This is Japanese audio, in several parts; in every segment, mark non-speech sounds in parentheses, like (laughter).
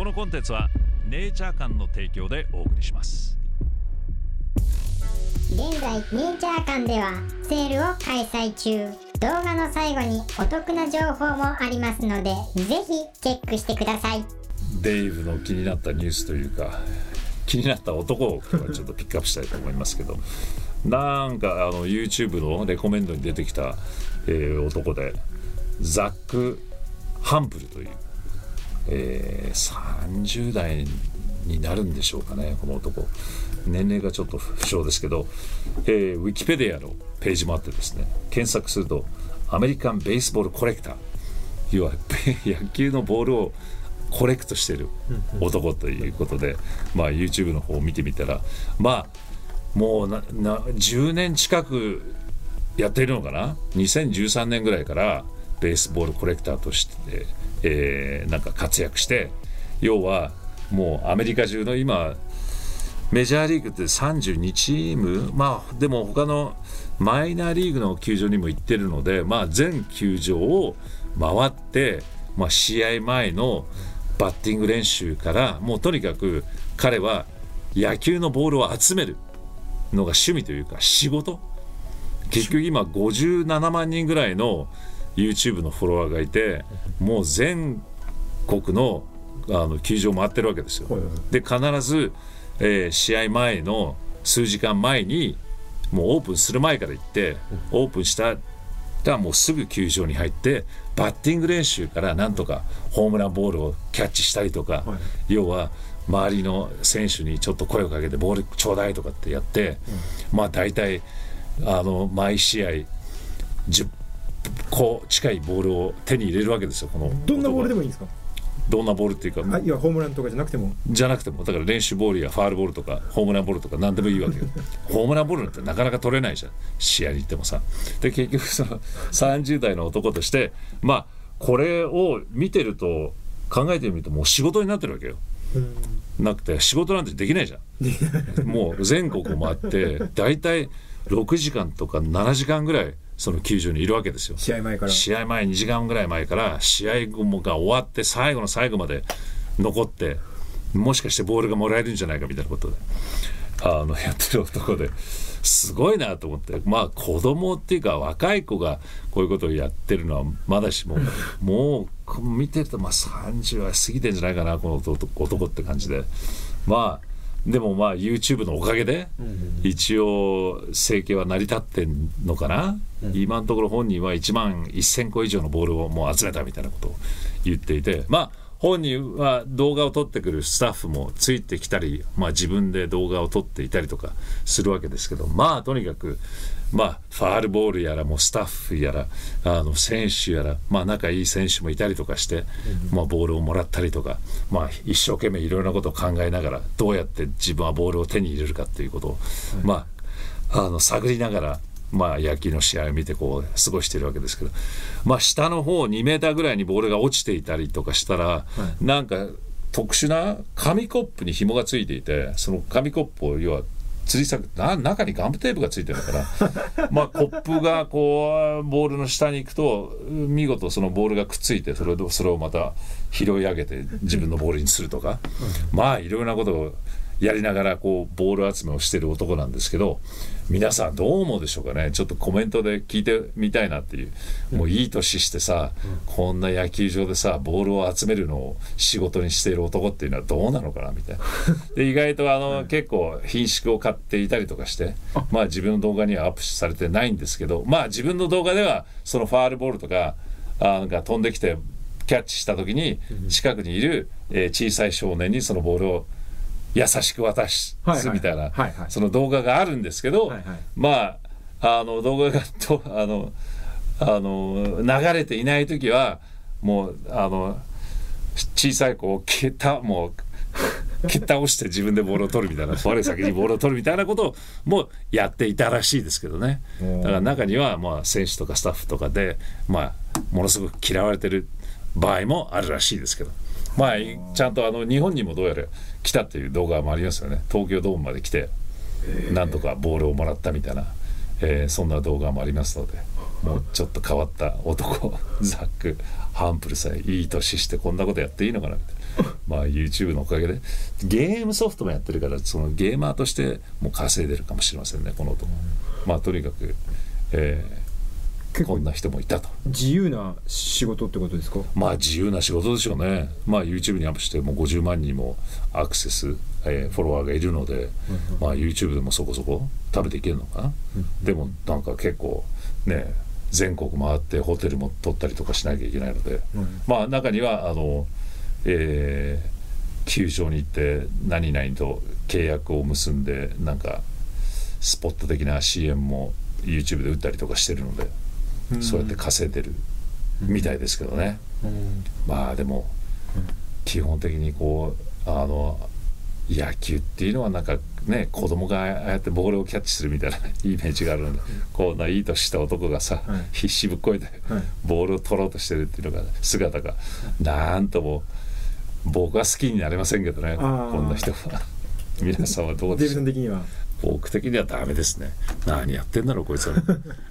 このコンテンツはネイチャー館の提供でお送りします。現在ネイチャー館ではセールを開催中。動画の最後にお得な情報もありますのでぜひチェックしてください。デイブの気になったニュースというか気になった男をちょっとピックアップしたいと思いますけど。なんかあの YouTube のレコメンドに出てきた、えー、男でザック・ハンプルという、えー、30代になるんでしょうかねこの男。年齢がちょっと不詳ですけど、えー、ウィキペディアのページもあってですね検索するとアメリカン・ベースボール・コレクター。要は (laughs) 野球のボールをコレクトしてる男ということで、まあ、YouTube の方を見てみたらまあもうなな10年近くやっているのかな？2013年ぐらいからベースボールコレクターとして、えー、なんか活躍して要はもうアメリカ中の今メジャーリーグって32チームまあでも他のマイナーリーグの球場にも行ってるので、まあ、全球場を回って、まあ、試合前のバッティング練習からもうとにかく彼は野球のボールを集めるのが趣味というか仕事。結局今57万人ぐらいの YouTube のフォロワーがいてもう全国のあの球場回ってるわけですよ。で必ず、えー、試合前の数時間前にもうオープンする前から行ってオープンしたらもうすぐ球場に入ってバッティング練習からなんとかホームランボールをキャッチしたりとか、はい、要は周りの選手にちょっと声をかけてボールちょうだいとかってやって、うん、まあ大体あの毎試合10個近いボールを手に入れるわけですよこのどんなボールでもいいんですか？どんなボールっていうかあいやホームランとかじゃなくても？じゃなくてもだから練習ボールやファールボールとかホームランボールとか何でもいいわけよ。(laughs) ホームランボールなんてなかなか取れないじゃん。試合に行ってもさ。で結局その30代の男としてまあこれを見てると考えてみるともう仕事になってるわけよ。なくて仕事なんてできないじゃん。もう全国を回って大体6時間とか7時間ぐらいその球場にいるわけですよ。試合前から。試合前2時間ぐらい前から試合後もが終わって最後の最後まで残ってもしかしてボールがもらえるんじゃないかみたいなことであのやってる男ですごいなと思って。まあ子供っていうか若い子がこういうことをやってるのはまだしももう見てるとまあ30は過ぎてんじゃないかなこの男って感じで。まあでもまあ YouTube のおかげで一応生計は成り立ってんのかな、うん、今のところ本人は1万1000個以上のボールをもう集めたみたいなことを言っていて。まあ本人は動画を撮ってくるスタッフもついてきたり、まあ、自分で動画を撮っていたりとかするわけですけどまあとにかくまあ、ファールボールやらもうスタッフやらあの選手やら、まあ、仲いい選手もいたりとかして、まあ、ボールをもらったりとか、まあ、一生懸命いろいろなことを考えながらどうやって自分はボールを手に入れるかっていうことを、まあ、あの探りながらまあ、野球の試合を見てこう過ごしているわけですけど、まあ、下の方2メーターぐらいにボールが落ちていたりとかしたら、はい、なんか特殊な紙コップに紐がついていてその紙コップを要は吊り下げな中にガムテープがついてるから (laughs) まあコップがこうボールの下に行くと見事そのボールがくっついてそれをそれをまた拾い上げて自分のボールにするとか、まあいろいろなことをやりながらこうボール集めをしてる男なんですけど皆さんどう思うでしょうかね。ちょっとコメントで聞いてみたいなっていう。もういい年してさ、こんな野球場でさボールを集めるのを仕事にしている男っていうのはどうなのかなみたいな。(laughs) で意外とあの、結構品種を買っていたりとかしてまあ自分の動画にはアップされてないんですけどまあ自分の動画ではそのファールボールとかあが飛んできてキャッチした時に近くにいる、えー、小さい少年にそのボールを優しく渡すみたいなその動画があるんですけど、はいはい、まああの動画がとあのあの流れていない時はもうあの小さい子を蹴ったもう (laughs) 蹴っ倒して自分でボールを取るみたいな我先にボールを取るみたいなこともやっていたらしいですけどね。だから中にはまあ選手とかスタッフとかでまあものすごく嫌われてる場合もあるらしいですけど。まあちゃんとあの日本にもどうやら来たっていう動画もありますよね。東京ドームまで来てなんとかボールをもらったみたいな、えー、そんな動画もありますのでもうちょっと変わった男ザック・ハンプルさえいい年してこんなことやっていいのかなみたいなまあ YouTube のおかげで。ゲームソフトもやってるからそのゲーマーとしても稼いでるかもしれませんねこの男。まあとにかく、えーこんな人もいたと。自由な仕事ってことですか？まあ自由な仕事でしょうね。まあ YouTube にアップしてもう50万人もアクセス、えーフォロワーがいるので、まあ YouTube でもそこそこ食べていけるのかな、でもなんか結構ね全国回ってホテルも取ったりとかしなきゃいけないので、まあ中にはあの、えー球場に行って何々と契約を結んでなんかスポット的な CM も YouTube で打ったりとかしてるので、そうやって稼いでるみたいですけどね、まあでも基本的にこうあの野球っていうのはなんかね子供がああやってボールをキャッチするみたいな (laughs) イメージがあるので、こんないい年した男がさ、はい。必死ぶっこいて、はい。ボールを取ろうとしてるっていうのが姿がなんとも僕は好きになれませんけどねこんな人は。皆さんはどうですか？僕的にはダメですね。何やってんだろうこいつは (laughs)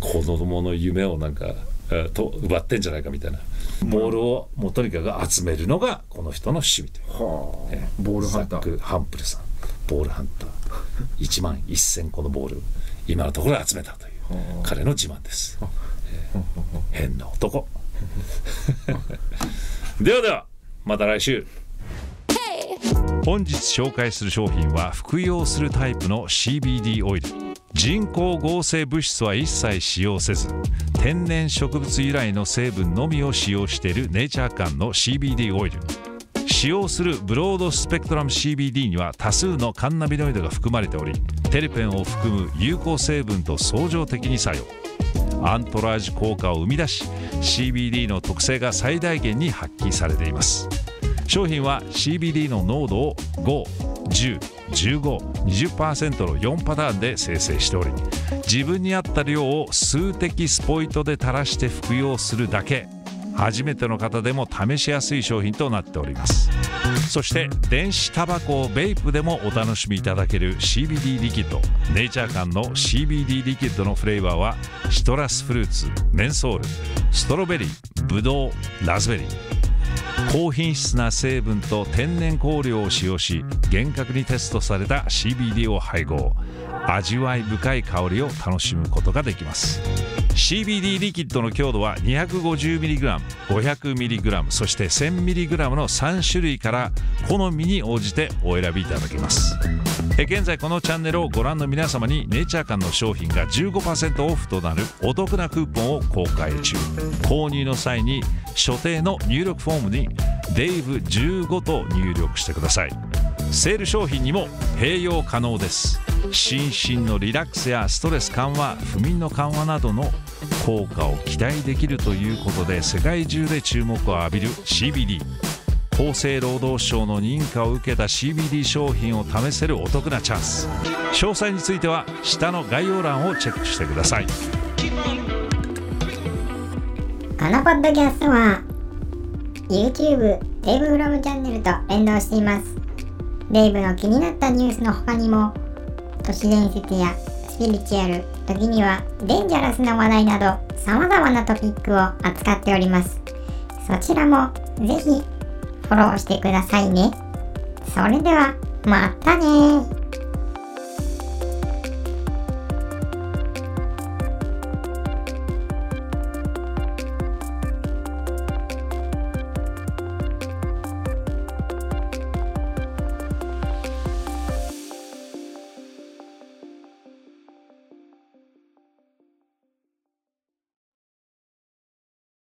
子供の夢をなんか、えーと奪ってんじゃないかみたいな。ボールをもうとにかく集めるのがこの人の趣味という。はあ。えーボールハンター。ザック・ハンプルさん。ボールハンター。1万1000個のボール今のところ集めたという彼の自慢です、えー変な男。(laughs) ではではまた来週。本日紹介する商品は服用するタイプの CBD オイル人工合成物質は一切使用せず天然植物由来の成分のみを使用しているネイチャー館の CBD オイル。使用するブロードスペクトラム CBD には多数のカンナビノイドが含まれておりテルペンを含む有効成分と相乗的に作用。アントラージ効果を生み出し CBD の特性が最大限に発揮されています。商品は CBD の濃度を5 101520%の4パターンで生成しており自分に合った量を数滴スポイトで垂らして服用するだけ。初めての方でも試しやすい商品となっております。そして電子タバコをベイプでもお楽しみいただける CBD リキッド。 Naturecan の CBD リキッドのフレーバーはシトラスフルーツメンソールストロベリーブドウラズベリー。高品質な成分と天然香料を使用し厳格にテストされた CBD を配合。味わい深い香りを楽しむことができます。CBD リキッドの強度は 250mg500mg そして 1000mg の3種類から好みに応じてお選びいただけます。え現在このチャンネルをご覧の皆様にネイチャー館の商品が15%オフとなるお得なクーポンを公開中。購入の際に所定の入力フォームに「DAVE15」と入力してください。セール商品にも併用可能です。心身のリラックスやストレス緩和不眠の緩和などの効果を期待できるということで世界中で注目を浴びる CBD 厚生労働省の認可を受けた CBD 商品を試せるお得なチャンス。詳細については下の概要欄をチェックしてください。このポッドキャストは YouTube デイブフロムチャンネルと連動しています。デイブの気になったニュースの他にも都市伝説やスピリチュアル時にはデンジャラスな話題など様々なトピックを扱っております。そちらもぜひフォローしてくださいね。それではまたね